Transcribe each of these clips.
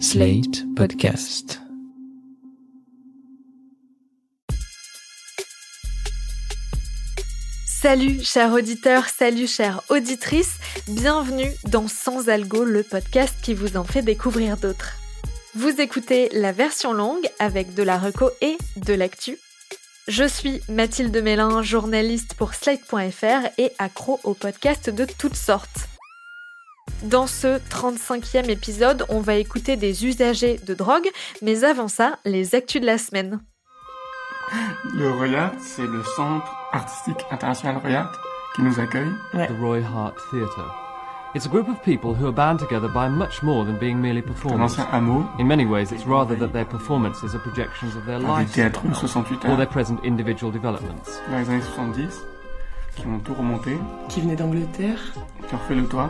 Slate Podcast. Salut chers auditeurs, salut chères auditrices, bienvenue dans Sans Algo, le podcast qui vous en fait découvrir d'autres. Vous écoutez la version longue avec de la reco et de l'actu. Je suis Mathilde Mélin, journaliste pour Slate.fr et accro aux podcasts de toutes sortes. Dans ce 35e épisode, on va écouter des usagers de drogue, mais avant ça, les actus de la semaine. Le Royat, c'est le centre artistique international Royat qui nous accueille. the Roy Hart Theatre. It's a group of people who are bound together by much more than being merely C'est un performers. In many ways, it's rather that their performances are projections of their lives théâtres 68 or their present individual developments. dans les années 70 qui ont tout remonté, qui venait d'Angleterre. qui ont refait le toit,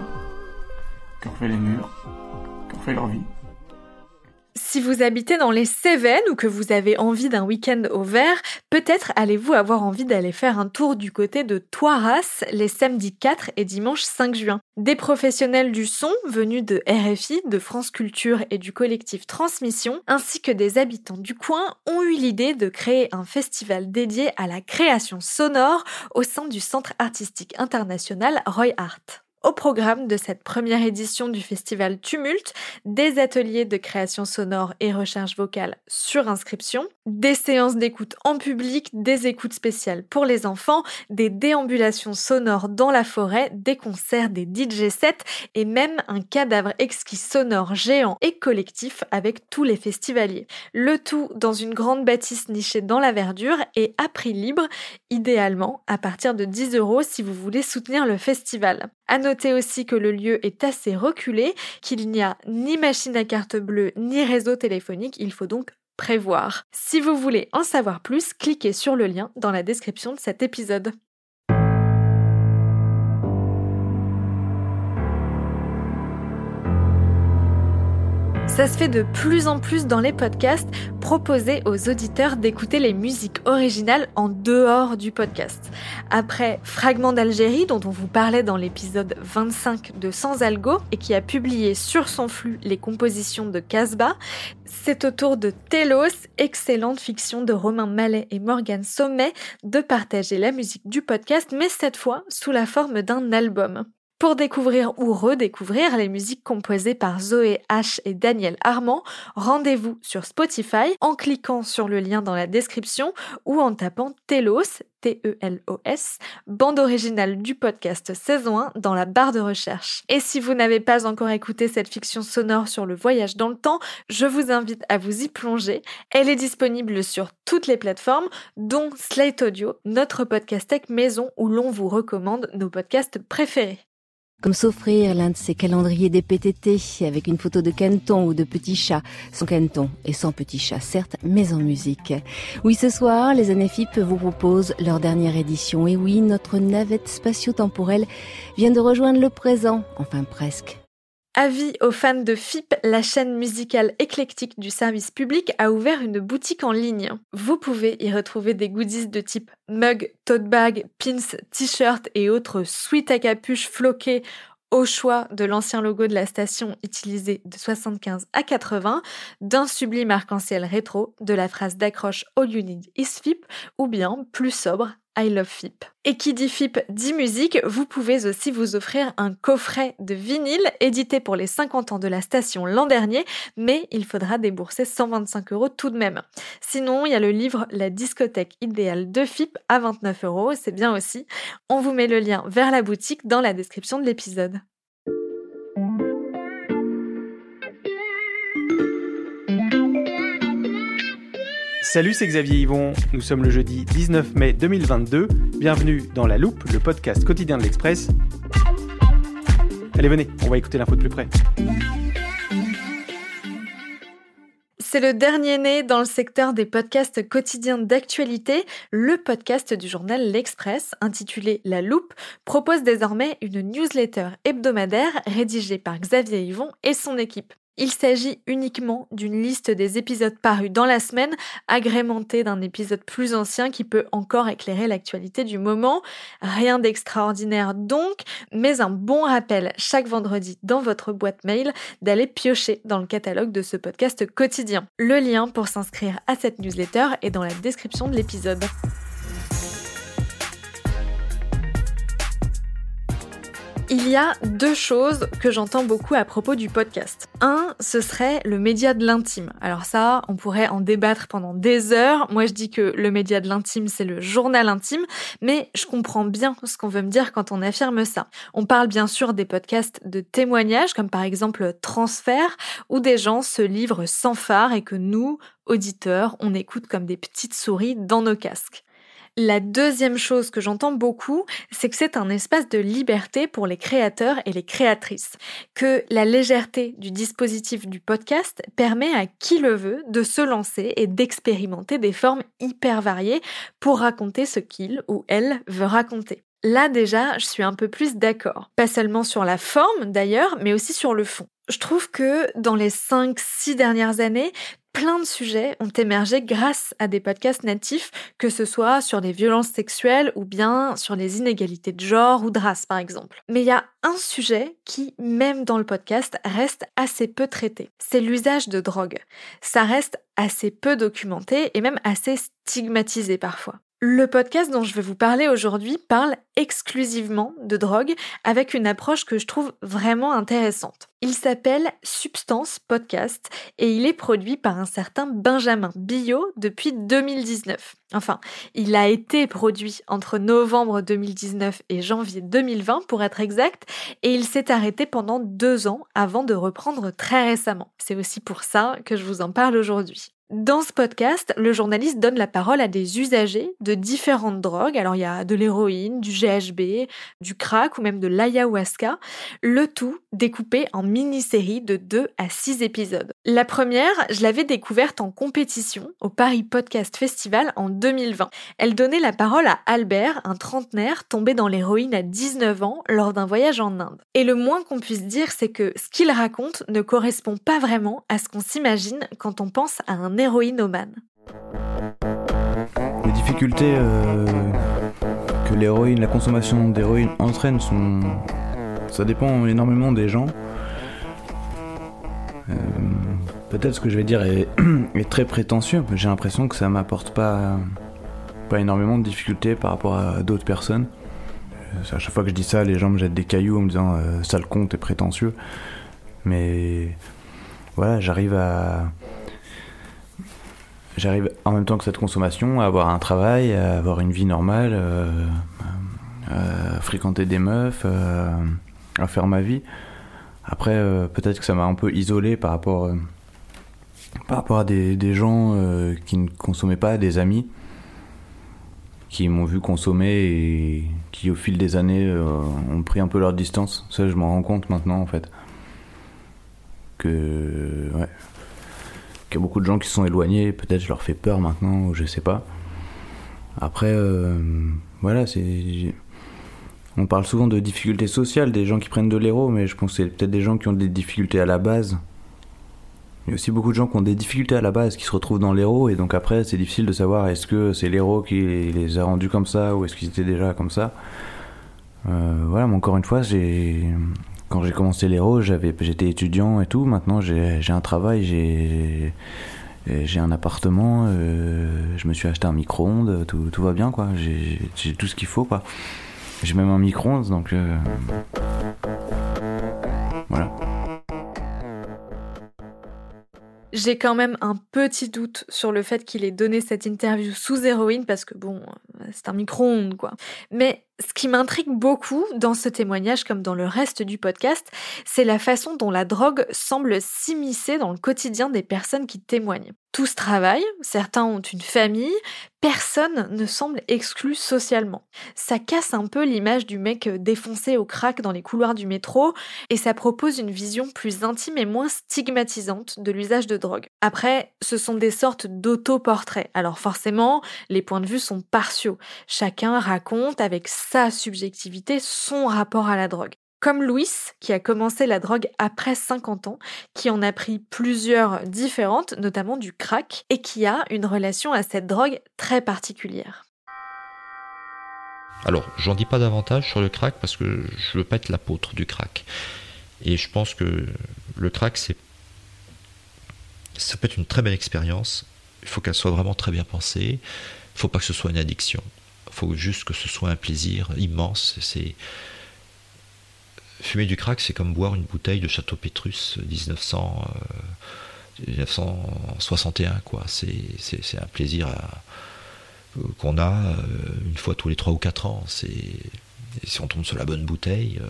Si vous habitez dans les Cévennes ou que vous avez envie d'un week-end au vert, peut-être allez-vous avoir envie d'aller faire un tour du côté de Toiras les samedis 4 et dimanche 5 juin. Des professionnels du son venus de RFI, de France Culture et du collectif Transmission, ainsi que des habitants du coin, ont eu l'idée de créer un festival dédié à la création sonore au sein du Centre artistique international Roy Hart. Au programme de cette première édition du festival Tumulte, des ateliers de création sonore et recherche vocale sur inscription, des séances d'écoute en public, des écoutes spéciales pour les enfants, des déambulations sonores dans la forêt, des concerts, des DJ sets et même un cadavre exquis sonore géant et collectif avec tous les festivaliers. Le tout dans une grande bâtisse nichée dans la verdure et à prix libre, idéalement à partir de 10 euros si vous voulez soutenir le festival. À noter aussi que le lieu est assez reculé, qu'il n'y a ni machine à carte bleue ni réseau téléphonique, il faut donc prévoir. Si vous voulez en savoir plus, cliquez sur le lien dans la description de cet épisode. Ça se fait de plus en plus dans les podcasts, proposer aux auditeurs d'écouter les musiques originales en dehors du podcast. Après Fragment d'Algérie, dont on vous parlait dans l'épisode 25 de Sans Algo et qui a publié sur son flux les compositions de Casbah, c'est au tour de Telos, excellente fiction de Romain Mallet et Morgane Sommet, de partager la musique du podcast, mais cette fois sous la forme d'un album. Pour découvrir ou redécouvrir les musiques composées par Zoé H et Daniel Armand, rendez-vous sur Spotify en cliquant sur le lien dans la description ou en tapant Telos, T-E-L-O-S, bande originale du podcast saison 1 dans la barre de recherche. Et si vous n'avez pas encore écouté cette fiction sonore sur le voyage dans le temps, je vous invite à vous y plonger. Elle est disponible sur toutes les plateformes, dont Slate Audio, notre podcast tech maison où l'on vous recommande nos podcasts préférés. Comme s'offrir l'un de ces calendriers des PTT avec une photo de Canton ou de petit chat, sans Canton et sans petit chat certes, mais en musique. Oui, ce soir, les années FIP vous proposent leur dernière édition. Et oui, notre navette spatio-temporelle vient de rejoindre le présent, enfin presque. Avis aux fans de FIP, la chaîne musicale éclectique du service public a ouvert une boutique en ligne. Vous pouvez y retrouver des goodies de type mug, tote bag, pins, t-shirts et autres sweats à capuche floqués au choix de l'ancien logo de la station utilisé de 75 à 80, d'un sublime arc-en-ciel rétro, de la phrase d'accroche All You Need is FIP ou bien plus sobre I Love FIP. Et qui dit FIP dit musique, vous pouvez aussi vous offrir un coffret de vinyle édité pour les 50 ans de la station l'an dernier, mais il faudra débourser 125 euros tout de même. Sinon, il y a le livre La discothèque idéale de FIP à 29 euros, c'est bien aussi. On vous met le lien vers la boutique dans la description de l'épisode. Salut, c'est Xavier Yvon. Nous sommes le jeudi 19 mai 2022. Bienvenue dans La Loupe, le podcast quotidien de l'Express. Allez, venez, on va écouter l'info de plus près. C'est le dernier né dans le secteur des podcasts quotidiens d'actualité. Le podcast du journal L'Express, intitulé La Loupe, propose désormais une newsletter hebdomadaire rédigée par Xavier Yvon et son équipe. Il s'agit uniquement d'une liste des épisodes parus dans la semaine, agrémentée d'un épisode plus ancien qui peut encore éclairer l'actualité du moment. Rien d'extraordinaire donc, mais un bon rappel chaque vendredi dans votre boîte mail d'aller piocher dans le catalogue de ce podcast quotidien. Le lien pour s'inscrire à cette newsletter est dans la description de l'épisode. Il y a deux choses que j'entends beaucoup à propos du podcast. Un, ce serait le média de l'intime. Alors ça, on pourrait en débattre pendant des heures. Moi, je dis que le média de l'intime, c'est le journal intime, mais je comprends bien ce qu'on veut me dire quand on affirme ça. On parle bien sûr des podcasts de témoignages, comme par exemple Transfert, où des gens se livrent sans phare et que nous, auditeurs, on écoute comme des petites souris dans nos casques. La deuxième chose que j'entends beaucoup, c'est que c'est un espace de liberté pour les créateurs et les créatrices, que la légèreté du dispositif du podcast permet à qui le veut de se lancer et d'expérimenter des formes hyper variées pour raconter ce qu'il ou elle veut raconter. Là déjà, je suis un peu plus d'accord. Pas seulement sur la forme d'ailleurs, mais aussi sur le fond. Je trouve que dans les 5-6 dernières années, plein de sujets ont émergé grâce à des podcasts natifs, que ce soit sur les violences sexuelles ou bien sur les inégalités de genre ou de race par exemple. Mais il y a un sujet qui, même dans le podcast, reste assez peu traité. C'est l'usage de drogue. Ça reste assez peu documenté et même assez stigmatisé parfois. Le podcast dont je vais vous parler aujourd'hui parle exclusivement de drogue avec une approche que je trouve vraiment intéressante. Il s'appelle Substance Podcast et il est produit par un certain Benjamin Billot depuis 2019. Enfin, il a été produit entre novembre 2019 et janvier 2020 pour être exact et il s'est arrêté pendant deux ans avant de reprendre très récemment. C'est aussi pour ça que je vous en parle aujourd'hui. Dans ce podcast, le journaliste donne la parole à des usagers de différentes drogues. Alors il y a de l'héroïne, du GHB, du crack ou même de l'ayahuasca. Le tout découpé en mini-séries de 2 à 6 épisodes. La première, je l'avais découverte en compétition au Paris Podcast Festival en 2020. Elle donnait la parole à Albert, un trentenaire tombé dans l'héroïne à 19 ans lors d'un voyage en Inde. Et le moins qu'on puisse dire, c'est que ce qu'il raconte ne correspond pas vraiment à ce qu'on s'imagine quand on pense à un héroïnomane. Les difficultés euh, que l'héroïne, la consommation d'héroïne entraîne sont. Ça dépend énormément des gens. Euh, peut-être ce que je vais dire est, très prétentieux, mais j'ai l'impression que ça m'apporte pas, pas énormément de difficultés par rapport à d'autres personnes. Euh, À chaque fois que je dis ça, les gens me jettent des cailloux en me disant euh, ça le compte est prétentieux. Mais voilà, j'arrive à. J'arrive en même temps que cette consommation à avoir un travail, à avoir une vie normale, euh, à fréquenter des meufs, euh, à faire ma vie. Après, euh, peut-être que ça m'a un peu isolé par rapport, euh, par rapport à des, des gens euh, qui ne consommaient pas, des amis qui m'ont vu consommer et qui au fil des années euh, ont pris un peu leur distance. Ça, je m'en rends compte maintenant en fait. Que ouais, qu'il y a beaucoup de gens qui sont éloignés. Peut-être je leur fais peur maintenant ou je sais pas. Après, euh, voilà, c'est. On parle souvent de difficultés sociales, des gens qui prennent de l'héros, mais je pense que c'est peut-être des gens qui ont des difficultés à la base. Il y a aussi beaucoup de gens qui ont des difficultés à la base, qui se retrouvent dans l'héros, et donc après, c'est difficile de savoir est-ce que c'est l'héros qui les a rendus comme ça, ou est-ce qu'ils étaient déjà comme ça. Euh, voilà, mais encore une fois, j'ai quand j'ai commencé l'héros, j'avais j'étais étudiant et tout. Maintenant, j'ai un travail, j'ai j'ai un appartement, euh, je me suis acheté un micro-ondes, tout, tout va bien quoi. J'ai j'ai tout ce qu'il faut quoi. J'ai même un micro-ondes, donc euh, voilà. J'ai quand même un petit doute sur le fait qu'il ait donné cette interview sous héroïne parce que bon, c'est un micro-ondes quoi. Mais ce qui m'intrigue beaucoup dans ce témoignage comme dans le reste du podcast, c'est la façon dont la drogue semble s'immiscer dans le quotidien des personnes qui témoignent. Tous travaillent, certains ont une famille, personne ne semble exclu socialement. Ça casse un peu l'image du mec défoncé au crack dans les couloirs du métro et ça propose une vision plus intime et moins stigmatisante de l'usage de drogue. Après, ce sont des sortes d'auto-portraits. Alors forcément, les points de vue sont partiaux. Chacun raconte avec sa subjectivité son rapport à la drogue. Comme Louis, qui a commencé la drogue après 50 ans, qui en a pris plusieurs différentes, notamment du crack, et qui a une relation à cette drogue très particulière. Alors, j'en dis pas davantage sur le crack parce que je veux pas être l'apôtre du crack. Et je pense que le crack, c'est ça peut être une très belle expérience. Il faut qu'elle soit vraiment très bien pensée. Il faut pas que ce soit une addiction. Faut juste que ce soit un plaisir immense. C'est fumer du crack, c'est comme boire une bouteille de Château Pétrus 1900, 1961 quoi. C'est un plaisir qu'on a euh, une fois tous les 3 ou 4 ans. C'est si on tombe sur la bonne bouteille, euh,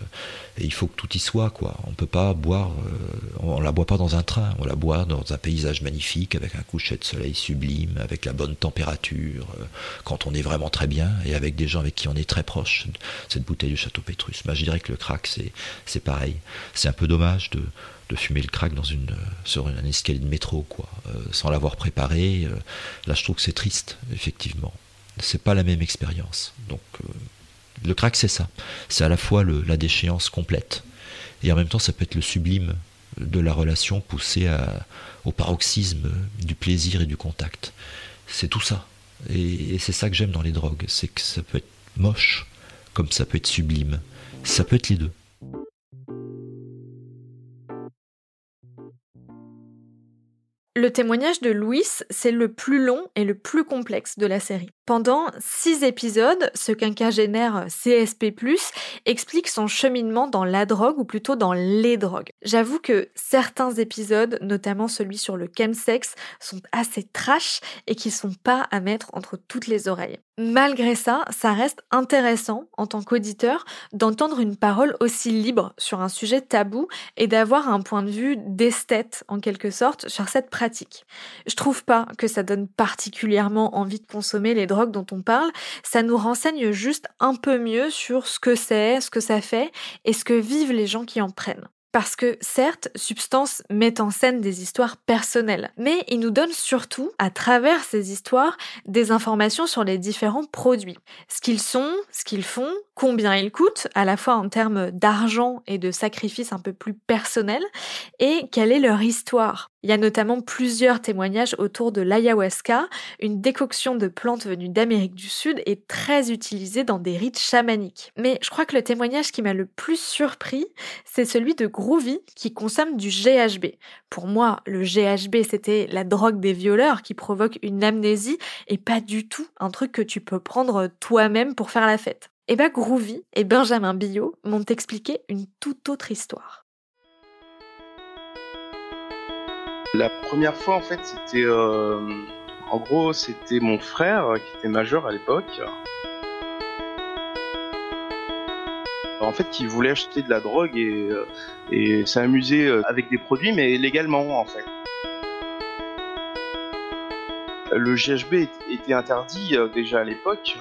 il faut que tout y soit, quoi. On peut pas boire, euh, on, la boit pas dans un train, on la boit dans un paysage magnifique, avec un coucher de soleil sublime, avec la bonne température, euh, quand on est vraiment très bien, et avec des gens avec qui on est très proche, cette bouteille de Château Pétrus. Bah, je dirais que le crack, c'est, c'est pareil. C'est un peu dommage de, de fumer le crack dans une, sur un escalier de métro, quoi, sans l'avoir préparé. là, je trouve que c'est triste, effectivement. C'est pas la même expérience. Donc, le crack, c'est ça. C'est à la fois la déchéance complète, et en même temps, ça peut être le sublime de la relation poussée au paroxysme du plaisir et du contact. C'est tout ça. Et, et c'est ça que j'aime dans les drogues, c'est que ça peut être moche, comme ça peut être sublime. Ça peut être les deux. Le témoignage de Louis, c'est le plus long et le plus complexe de la série. Pendant six épisodes, ce quinquagénaire CSP+, explique son cheminement dans la drogue, ou plutôt dans les drogues. J'avoue que certains épisodes, notamment celui sur le chemsex, sont assez trash et qui sont pas à mettre entre toutes les oreilles. Malgré ça, ça reste intéressant en tant qu'auditeur d'entendre une parole aussi libre sur un sujet tabou et d'avoir un point de vue d'esthète en quelque sorte sur cette pratique. Je trouve pas que ça donne particulièrement envie de consommer les drogues dont on parle, ça nous renseigne juste un peu mieux sur ce que c'est, ce que ça fait et ce que vivent les gens qui en prennent. Parce que certes, Substance met en scène des histoires personnelles, mais il nous donne surtout, à travers ces histoires, des informations sur les différents produits. Ce qu'ils sont, ce qu'ils font, combien ils coûtent, à la fois en termes d'argent et de sacrifices un peu plus personnels, et quelle est leur histoire. Il y a notamment plusieurs témoignages autour de l'ayahuasca, une décoction de plantes venues d'Amérique du Sud et très utilisée dans des rites chamaniques. Mais je crois que le témoignage qui m'a le plus surpris, c'est celui de Groovy qui consomme du GHB. Pour moi, le GHB, c'était la drogue des violeurs qui provoque une amnésie et pas du tout un truc que tu peux prendre toi-même pour faire la fête. Et eh bah ben, Groovy et Benjamin Billot m'ont expliqué une toute autre histoire. La première fois, en fait, c'était. Euh, en gros, c'était mon frère qui était majeur à l'époque. En fait, qui voulait acheter de la drogue et, euh, s'amuser euh, avec des produits, mais légalement, en fait. Le GHB était interdit déjà à l'époque.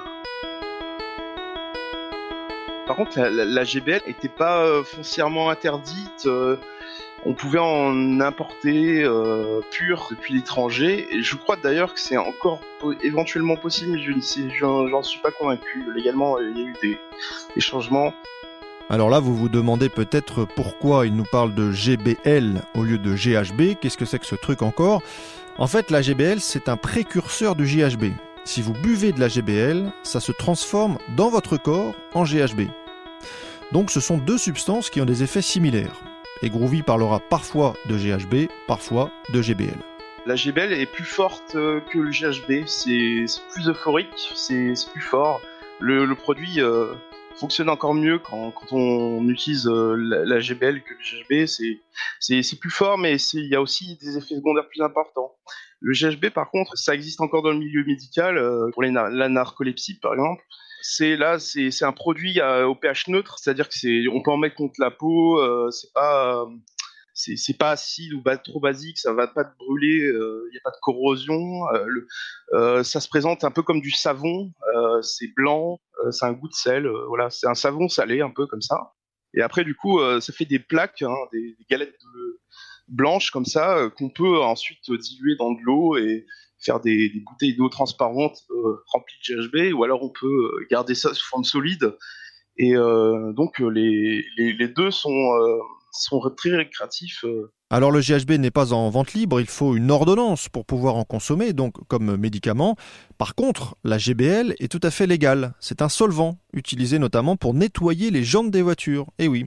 Par contre, la, GBL n'était pas euh, foncièrement interdite. Euh, on pouvait en importer euh, pur depuis l'étranger. Et je crois d'ailleurs que c'est encore éventuellement possible, mais je j'en suis pas convaincu. Légalement, il y a eu des changements. Alors là, vous vous demandez peut-être pourquoi il nous parle de GBL au lieu de GHB. Qu'est-ce que c'est que ce truc encore? En fait, la GBL, c'est un précurseur du GHB. Si vous buvez de la GBL, ça se transforme dans votre corps en GHB. Donc ce sont deux substances qui ont des effets similaires. Et Groovy parlera parfois de GHB, parfois de GBL. La GBL est plus forte euh, que le GHB, c'est plus euphorique, c'est plus fort. Le, produit euh, fonctionne encore mieux quand, on utilise euh, la, GBL que le GHB. C'est plus fort, mais il y a aussi des effets secondaires plus importants. Le GHB, par contre, ça existe encore dans le milieu médical, euh, pour la narcolepsie, par exemple. C'est là, c'est un produit euh, au pH neutre, c'est-à-dire que c'est, on peut en mettre contre la peau. Euh, c'est pas, c'est pas acide ou trop basique, ça va pas te brûler, il n'y a pas de corrosion. ça se présente un peu comme du savon, c'est blanc, c'est un goût de sel, voilà, c'est un savon salé un peu comme ça. Et après, du coup, ça fait des plaques, hein, des, galettes de, blanches comme ça euh, qu'on peut ensuite diluer dans de l'eau et faire des, bouteilles d'eau transparentes euh, remplies de GHB ou alors on peut euh, garder ça sous forme solide Et donc les, les, les, deux sont, sont très récréatifs. Alors le GHB n'est pas en vente libre, il faut une ordonnance pour pouvoir en consommer, donc comme médicament. Par contre, la GBL est tout à fait légale. C'est un solvant, utilisé notamment pour nettoyer les jantes des voitures. Et oui,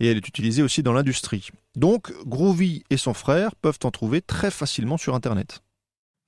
et elle est utilisée aussi dans l'industrie. Donc Groovy et son frère peuvent en trouver très facilement sur Internet.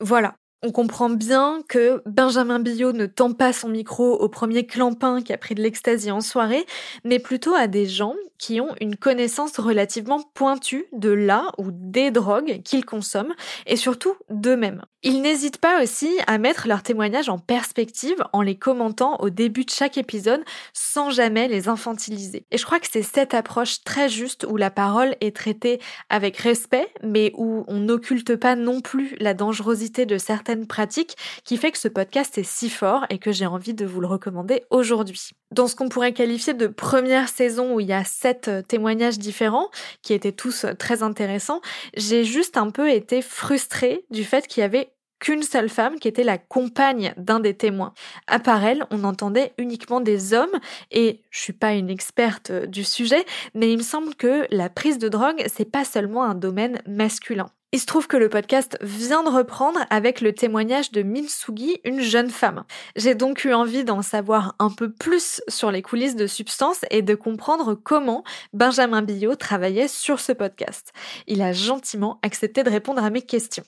Voilà, on comprend bien que Benjamin Billot ne tend pas son micro au premier clampin qui a pris de l'extasie en soirée, mais plutôt à des gens qui ont une connaissance relativement pointue de la ou des drogues qu'ils consomment et surtout d'eux-mêmes. Ils n'hésitent pas aussi à mettre leurs témoignages en perspective en les commentant au début de chaque épisode sans jamais les infantiliser. Et je crois que c'est cette approche très juste où la parole est traitée avec respect mais où on n'occulte pas non plus la dangerosité de certaines pratiques qui fait que ce podcast est si fort et que j'ai envie de vous le recommander aujourd'hui. Dans ce qu'on pourrait qualifier de première saison où il y a sept euh, témoignages différents, qui étaient tous euh, très intéressants, j'ai juste un peu été frustrée du fait qu'il y avait qu'une seule femme qui était la compagne d'un des témoins. À part elle, on entendait uniquement des hommes et je suis pas une experte euh, du sujet, mais il me semble que la prise de drogue, c'est pas seulement un domaine masculin. Il se trouve que le podcast vient de reprendre avec le témoignage de Minsugi, une jeune femme. J'ai donc eu envie d'en savoir un peu plus sur les coulisses de Substance et de comprendre comment Benjamin Billot travaillait sur ce podcast. Il a gentiment accepté de répondre à mes questions.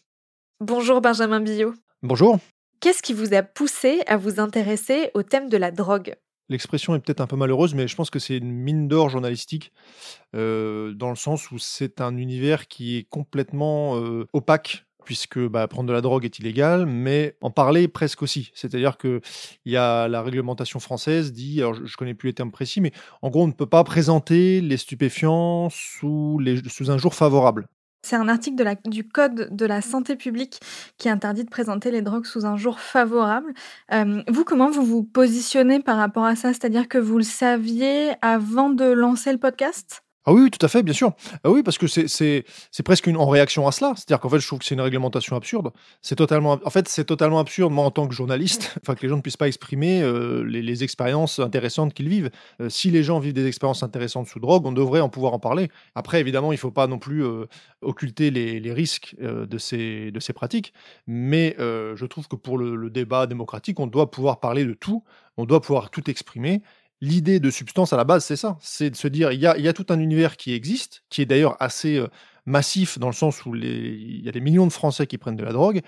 Bonjour Benjamin Billot. Bonjour. Qu'est-ce qui vous a poussé à vous intéresser au thème de la drogue? L'expression est peut-être un peu malheureuse, mais je pense que c'est une mine d'or journalistique, euh, dans le sens où c'est un univers qui est complètement euh, opaque puisque bah, prendre de la drogue est illégal, mais en parler presque aussi. C'est-à-dire que il y a la réglementation française dit, alors je, ne connais plus les termes précis, mais en gros on ne peut pas présenter les stupéfiants sous un jour favorable. C'est un article du Code de la santé publique qui interdit de présenter les drogues sous un jour favorable. Euh, vous, comment vous vous positionnez par rapport à ça? C'est-à-dire que vous le saviez avant de lancer le podcast? Ah oui, tout à fait, bien sûr. Ah oui, parce que c'est presque une, en réaction à cela. C'est-à-dire qu'en fait, je trouve que c'est une réglementation absurde. C'est totalement, en fait, c'est totalement absurde, moi, en tant que journaliste, que les gens ne puissent pas exprimer euh, les, expériences intéressantes qu'ils vivent. Euh, si les gens vivent des expériences intéressantes sous drogue, on devrait en pouvoir en parler. Après, évidemment, il ne faut pas non plus euh, occulter les, risques de, ces, de ces pratiques. Mais je trouve que pour le, le débat démocratique, on doit pouvoir parler de tout, on doit pouvoir tout exprimer l'idée de substance à la base, c'est ça. C'est de se dire, il y a, tout un univers qui existe, qui est d'ailleurs assez euh, massif dans le sens où il y a des millions de Français qui prennent de la drogue,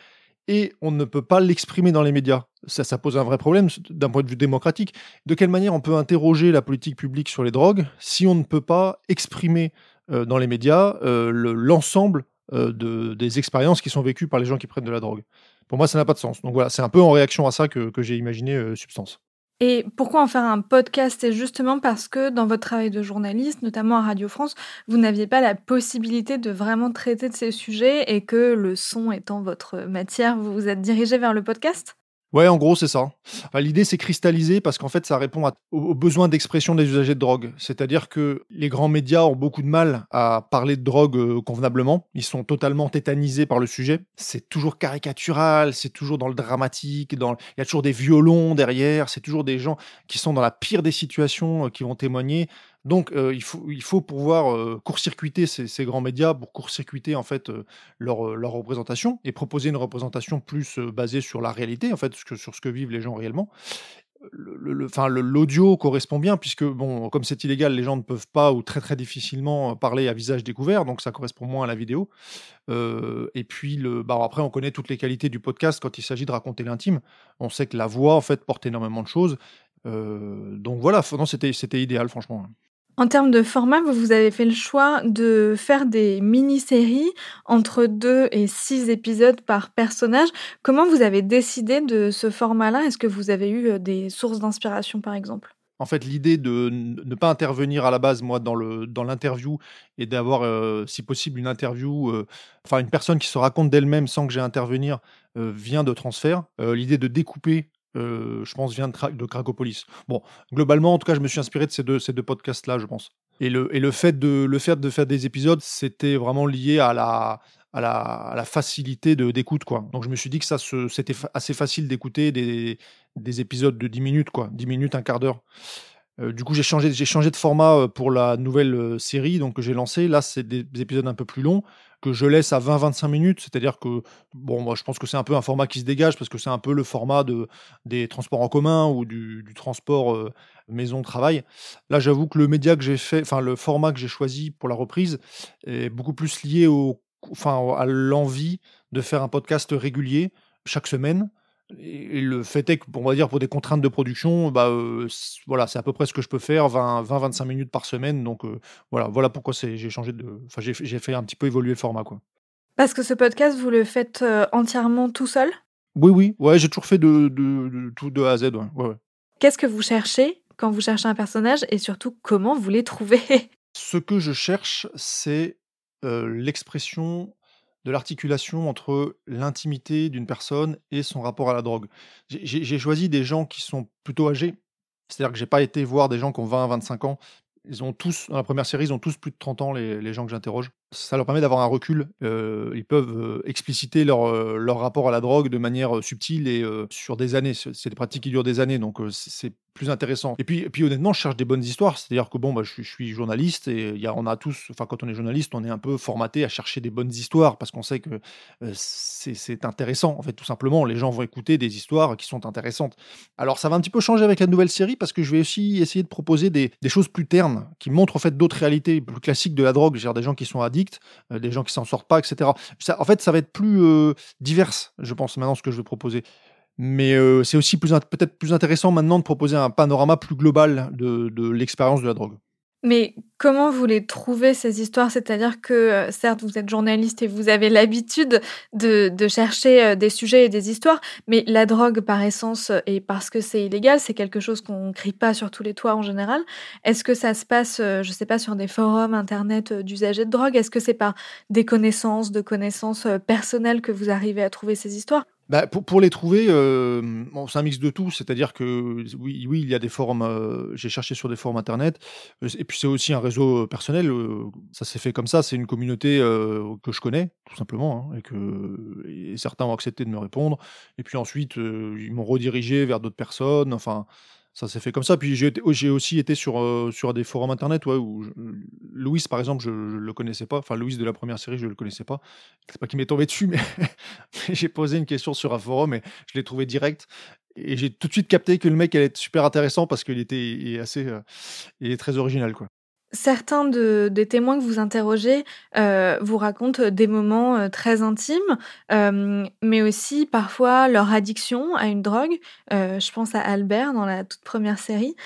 et on ne peut pas l'exprimer dans les médias. Ça, pose un vrai problème d'un point de vue démocratique. De quelle manière on peut interroger la politique publique sur les drogues si on ne peut pas exprimer euh, dans les médias euh, l'ensemble de, des expériences qui sont vécues par les gens qui prennent de la drogue? Pour moi, ça n'a pas de sens. Donc voilà, c'est un peu en réaction à ça que j'ai imaginé Substance. Et pourquoi en faire un podcast? C'est justement parce que dans votre travail de journaliste, notamment à Radio France, vous n'aviez pas la possibilité de vraiment traiter de ces sujets et que le son étant votre matière, vous vous êtes dirigé vers le podcast? Ouais, en gros, c'est ça. L'idée, c'est cristalliser parce qu'en fait, ça répond aux, besoins d'expression des usagers de drogue. C'est-à-dire que les grands médias ont beaucoup de mal à parler de drogue euh, convenablement. Ils sont totalement tétanisés par le sujet. C'est toujours caricatural, c'est toujours dans le dramatique, il y a toujours des violons derrière, c'est toujours des gens qui sont dans la pire des situations euh, qui vont témoigner. Donc, euh, il, faut, pouvoir euh, court-circuiter ces, grands médias pour court-circuiter en fait euh, leur, représentation et proposer une représentation plus basée sur la réalité, en fait, sur ce que vivent les gens réellement. L'audio correspond bien puisque bon, comme c'est illégal, les gens ne peuvent pas ou très très difficilement parler à visage découvert, donc ça correspond moins à la vidéo. et puis bah, après, on connaît toutes les qualités du podcast quand il s'agit de raconter l'intime. On sait que la voix en fait porte énormément de choses. donc voilà, c'était idéal franchement. En termes de format, vous avez fait le choix de faire des mini-séries entre deux et six épisodes par personnage. Comment vous avez décidé de ce format-là? Est-ce que vous avez eu euh, des sources d'inspiration, par exemple? En fait, l'idée de ne pas intervenir à la base, moi, dans le dans l'interview et d'avoir, euh, si possible, une interview, euh, enfin une personne qui se raconte d'elle-même sans que j'ai à intervenir, vient de transfert. l'idée de découper euh, je pense, vient de, de, Cracopolis. Bon, globalement, en tout cas, je me suis inspiré de ces deux, ces deux podcasts-là, je pense. Et le, fait de, le de faire des épisodes, c'était vraiment lié à la, facilité d'écoute. Donc, je me suis dit que ça c'était assez facile d'écouter des, des épisodes de 10 minutes, quoi. 10 minutes, un quart d'heure. Euh, du coup, j'ai changé, changé de format euh, pour la nouvelle série donc que j'ai lancée. Là, c'est des, épisodes un peu plus longs que je laisse à 20-25 minutes. C'est-à-dire que, bon, moi, je pense que c'est un peu un format qui se dégage parce que c'est un peu le format de, des transports en commun ou du, transport maison-travail. Là, j'avoue que le média que j'ai fait, enfin, le format que j'ai choisi pour la reprise est beaucoup plus lié au, enfin, à l'envie de faire un podcast régulier chaque semaine et le fait est que, on va dire, pour des contraintes de production, bah, euh, voilà, c'est à peu près ce que je peux faire, 20-25 minutes par semaine. Donc euh, voilà, voilà pourquoi j'ai changé de, enfin j'ai fait un petit peu évoluer le format, quoi. Parce que ce podcast, vous le faites euh, entièrement tout seul? Oui, oui, ouais, j'ai toujours fait de, de, tout de A à Z. Ouais, Qu'est-ce que vous cherchez quand vous cherchez un personnage et surtout comment vous les trouvez? Ce que je cherche, c'est l'expression de l'articulation entre l'intimité d'une personne et son rapport à la drogue. J'ai choisi des gens qui sont plutôt âgés, c'est-à-dire que j'ai pas été voir des gens qui ont 20 25 ans. Ils ont tous, dans la première série, ils ont tous plus de 30 ans, les, les gens que j'interroge ça leur permet d'avoir un recul. Ils peuvent expliciter leur, leur rapport à la drogue de manière subtile et sur des années. C'est des pratiques qui durent des années, donc c'est plus intéressant. Et puis, et puis honnêtement, je cherche des bonnes histoires. C'est-à-dire que bon, bah, je, suis journaliste et y a, on a tous, enfin quand on est journaliste, on est un peu formaté à chercher des bonnes histoires parce qu'on sait que c'est intéressant. En fait, tout simplement, les gens vont écouter des histoires qui sont intéressantes. Alors ça va un petit peu changer avec la nouvelle série parce que je vais aussi essayer de proposer des, des choses plus ternes qui montrent en fait d'autres réalités plus classiques de la drogue. J'ai des gens qui sont addicts euh, des gens qui s'en sortent pas, etc. en fait, ça va être plus euh, divers, je pense, maintenant, ce que je vais proposer. Mais euh, c'est aussi peut-être plus intéressant maintenant de proposer un panorama plus global de l'expérience de la drogue. Mais comment vous les trouvez ces histoires? C'est-à-dire que euh, certes vous êtes journaliste et vous avez l'habitude de, chercher euh, des sujets et des histoires, mais la drogue par essence euh, et parce que c'est illégal, c'est quelque chose qu'on crie pas sur tous les toits en général. Est-ce que ça se passe, je sais pas, sur des forums internet d'usagers de drogue? Est-ce que c'est par des connaissances, de connaissances personnelles que vous arrivez à trouver ces histoires? Bah, pour, pour, les trouver, euh, c'est un mix de tout. C'est-à-dire que oui, oui, il y a des forums. Euh, j'ai cherché sur des forums internet. Euh, et puis c'est aussi un réseau personnel. ça s'est fait comme ça. C'est une communauté que je connais, tout simplement, hein, et que certains ont accepté de me répondre. Et puis ensuite, ils m'ont redirigé vers d'autres personnes. Enfin, ça s'est fait comme ça. Puis j'ai aussi été sur, euh, sur des forums internet ouais, où Louis, par exemple, je ne le connaissais pas. Enfin, Louis de la première série, je ne le connaissais pas. C'est pas qu'il m'est tombé dessus, mais j'ai posé une question sur un forum et je l'ai trouvé direct. Et j'ai tout de suite capté que le mec allait être super intéressant parce qu'il était assez, euh, il est très original, quoi. Certains de, des témoins que vous interrogez euh, vous racontent des moments euh, très intimes, euh, mais aussi parfois leur addiction à une drogue. je pense à Albert dans la toute première série.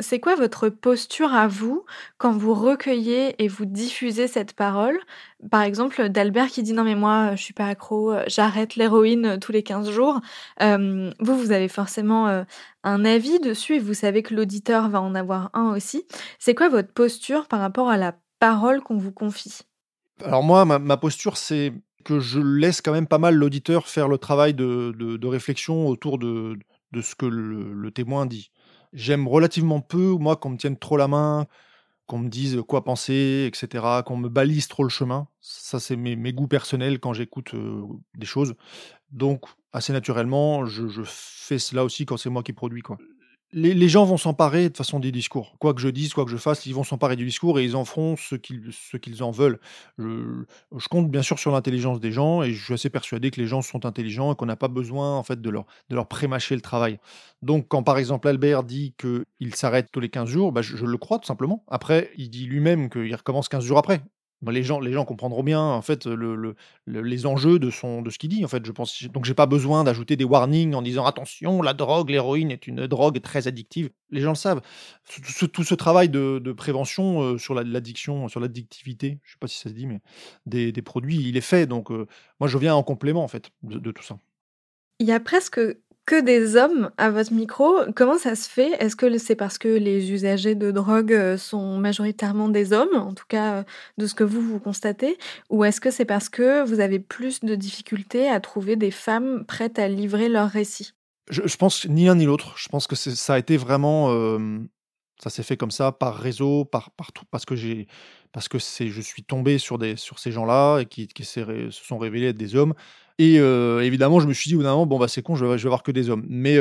c'est quoi votre posture à vous quand vous recueillez et vous diffusez cette parole? Par exemple, d'Albert qui dit non mais moi je suis pas accro, j'arrête l'héroïne tous les 15 jours. vous, vous avez forcément un avis dessus et vous savez que l'auditeur va en avoir un aussi. C'est quoi votre posture par rapport à la parole qu'on vous confie? Alors moi, ma, posture, c'est que je laisse quand même pas mal l'auditeur faire le travail de, réflexion autour de, ce que le témoin dit. J'aime relativement peu, moi, qu'on me tienne trop la main, qu'on me dise quoi penser, etc., qu'on me balise trop le chemin. Ça, c'est mes, goûts personnels quand j'écoute des choses. Donc, assez naturellement, je, fais cela aussi quand c'est moi qui produis. Quoi les, gens vont s'emparer de façon des discours. Quoi que je dise, quoi que je fasse, ils vont s'emparer du discours et ils en feront ce qu'ils, en veulent. Je, compte bien sûr sur l'intelligence des gens et je suis assez persuadé que les gens sont intelligents et qu'on n'a pas besoin en fait de leur, de leur prémâcher le travail. Donc quand par exemple Albert dit qu'il s'arrête tous les 15 jours, bah, je, je, le crois tout simplement. Après, il dit lui-même qu'il recommence 15 jours après. Bah, les gens, les gens comprendront bien en fait le, les enjeux de son de ce qu'il dit en fait. Je pense donc j'ai pas besoin d'ajouter des warnings en disant attention la drogue, l'héroïne est une drogue très addictive. Les gens le savent. Tout ce, travail de, prévention euh, sur l'addiction, sur l'addictivité, je sais pas si ça se dit, mais des, produits, il est fait. Donc euh, moi je viens en complément en fait de tout ça. Il y a presque que des hommes à votre micro. Comment ça se fait? Est-ce que c'est parce que les usagers de drogue euh, sont majoritairement des hommes, en tout cas euh, de ce que vous vous constatez, ou est-ce que c'est parce que vous avez plus de difficultés à trouver des femmes prêtes à livrer leur récit je, pense ni l'un ni l'autre. Je pense que ça a été vraiment, euh, ça s'est fait comme ça par réseau, par partout, parce que j'ai, parce que c'est, je suis tombé sur des, sur ces gens-là et qui, qui se sont révélés être des hommes. Et évidemment, je me suis dit, au bout d'un moment, bon, bah, c'est con, je vais, je vais voir que des hommes. Mais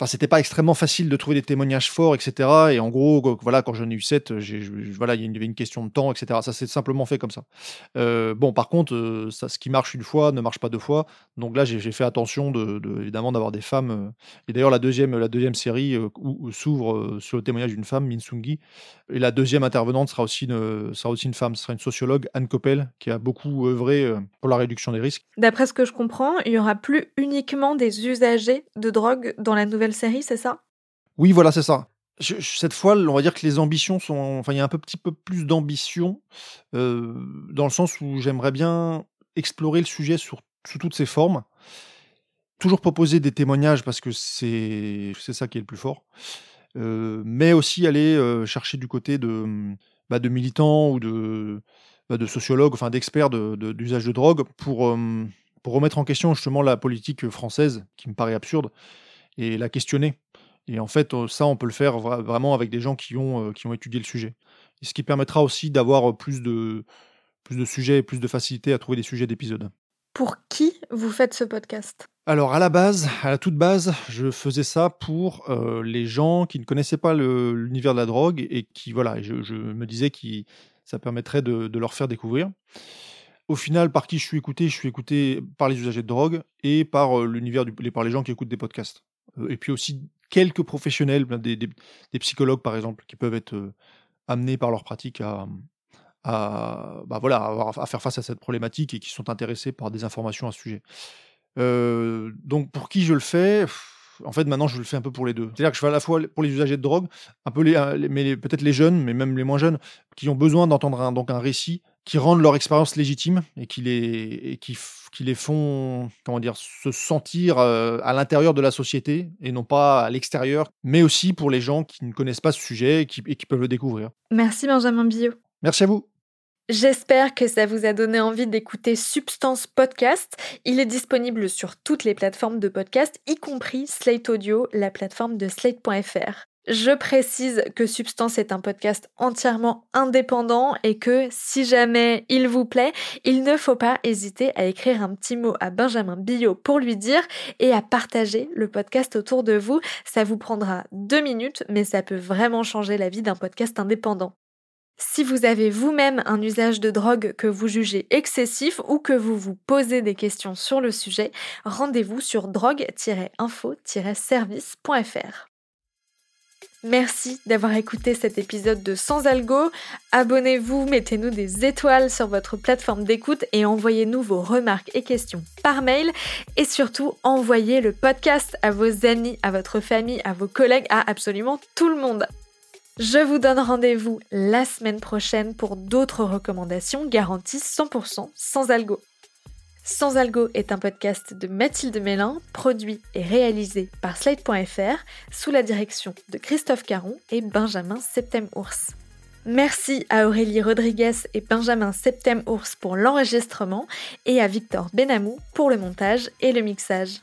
Enfin, c'était pas extrêmement facile de trouver des témoignages forts, etc. Et en gros, voilà, quand j'en ai eu 7, voilà, il y avait une question de temps, etc. Ça s'est simplement fait comme ça. Euh, bon, par contre, euh, ce qui marche une fois ne marche pas deux fois. Donc là, j'ai fait attention, de, évidemment, d'avoir des femmes. Euh, et d'ailleurs, la deuxième, la deuxième série s'ouvre sur le témoignage d'une femme, Minsungi. Et la deuxième intervenante sera aussi une, sera aussi une femme. Ce sera une sociologue, Anne Coppel, qui a beaucoup œuvré pour la réduction des risques. D'après ce que je comprends, il y aura plus uniquement des usagers de drogue dans la nouvelle série, c'est ça? Oui, voilà, c'est ça. cette fois, on va dire que les ambitions sont. Enfin, il y a un peu, petit peu plus d'ambition, euh, dans le sens où j'aimerais bien explorer le sujet sous toutes ses formes. Toujours proposer des témoignages parce que c'est ça qui est le plus fort. Euh, mais aussi aller euh, chercher du côté de, bah, de militants ou de, bah, de sociologues, enfin d'experts d'usage de, de, drogue pour remettre en question justement la politique française qui me paraît absurde et la questionner. Et en fait, ça, on peut le faire vraiment avec des gens qui ont, euh, qui ont étudié le sujet. Et ce qui permettra aussi d'avoir plus de, plus de sujets et plus de facilité à trouver des sujets d'épisodes. Pour qui vous faites ce podcast? Alors à la base, à la toute base, je faisais ça pour euh, les gens qui ne connaissaient pas l'univers de la drogue et qui voilà, je, me disais que ça permettrait de, de, leur faire découvrir. Au final, par qui je suis écouté? Je suis écouté par les usagers de drogue et par euh, l'univers par les gens qui écoutent des podcasts. Euh, et puis aussi quelques professionnels, ben, des, psychologues par exemple, qui peuvent être euh, amenés par leur pratique à, bah voilà, à, faire face à cette problématique et qui sont intéressés par des informations à ce sujet. Euh, donc pour qui je le fais en fait, maintenant, je le fais un peu pour les deux. C'est-à-dire que je fais à la fois pour les usagers de drogue, un peu les, mais peut-être les jeunes, mais même les moins jeunes, qui ont besoin d'entendre un récit qui rendent leur expérience légitime et qui les, et qui, qui les font comment dire, se sentir euh, à l'intérieur de la société et non pas à l'extérieur, mais aussi pour les gens qui ne connaissent pas ce sujet et qui, et qui peuvent le découvrir. Merci Benjamin Bio. Merci à vous. J'espère que ça vous a donné envie d'écouter Substance Podcast. Il est disponible sur toutes les plateformes de podcast, y compris Slate Audio, la plateforme de slate.fr. Je précise que Substance est un podcast entièrement indépendant et que si jamais il vous plaît, il ne faut pas hésiter à écrire un petit mot à Benjamin Billot pour lui dire et à partager le podcast autour de vous. Ça vous prendra deux minutes, mais ça peut vraiment changer la vie d'un podcast indépendant. Si vous avez vous-même un usage de drogue que vous jugez excessif ou que vous vous posez des questions sur le sujet, rendez-vous sur drogue-info-service.fr. Merci d'avoir écouté cet épisode de Sans Algo. Abonnez-vous, mettez-nous des étoiles sur votre plateforme d'écoute et envoyez-nous vos remarques et questions par mail. Et surtout, envoyez le podcast à vos amis, à votre famille, à vos collègues, à absolument tout le monde. Je vous donne rendez-vous la semaine prochaine pour d'autres recommandations garanties 100% sans algo. Sans Algo est un podcast de Mathilde Mélin, produit et réalisé par Slide.fr sous la direction de Christophe Caron et Benjamin Septem-Ours. Merci à Aurélie Rodriguez et Benjamin Septem-Ours pour l'enregistrement et à Victor Benamou pour le montage et le mixage.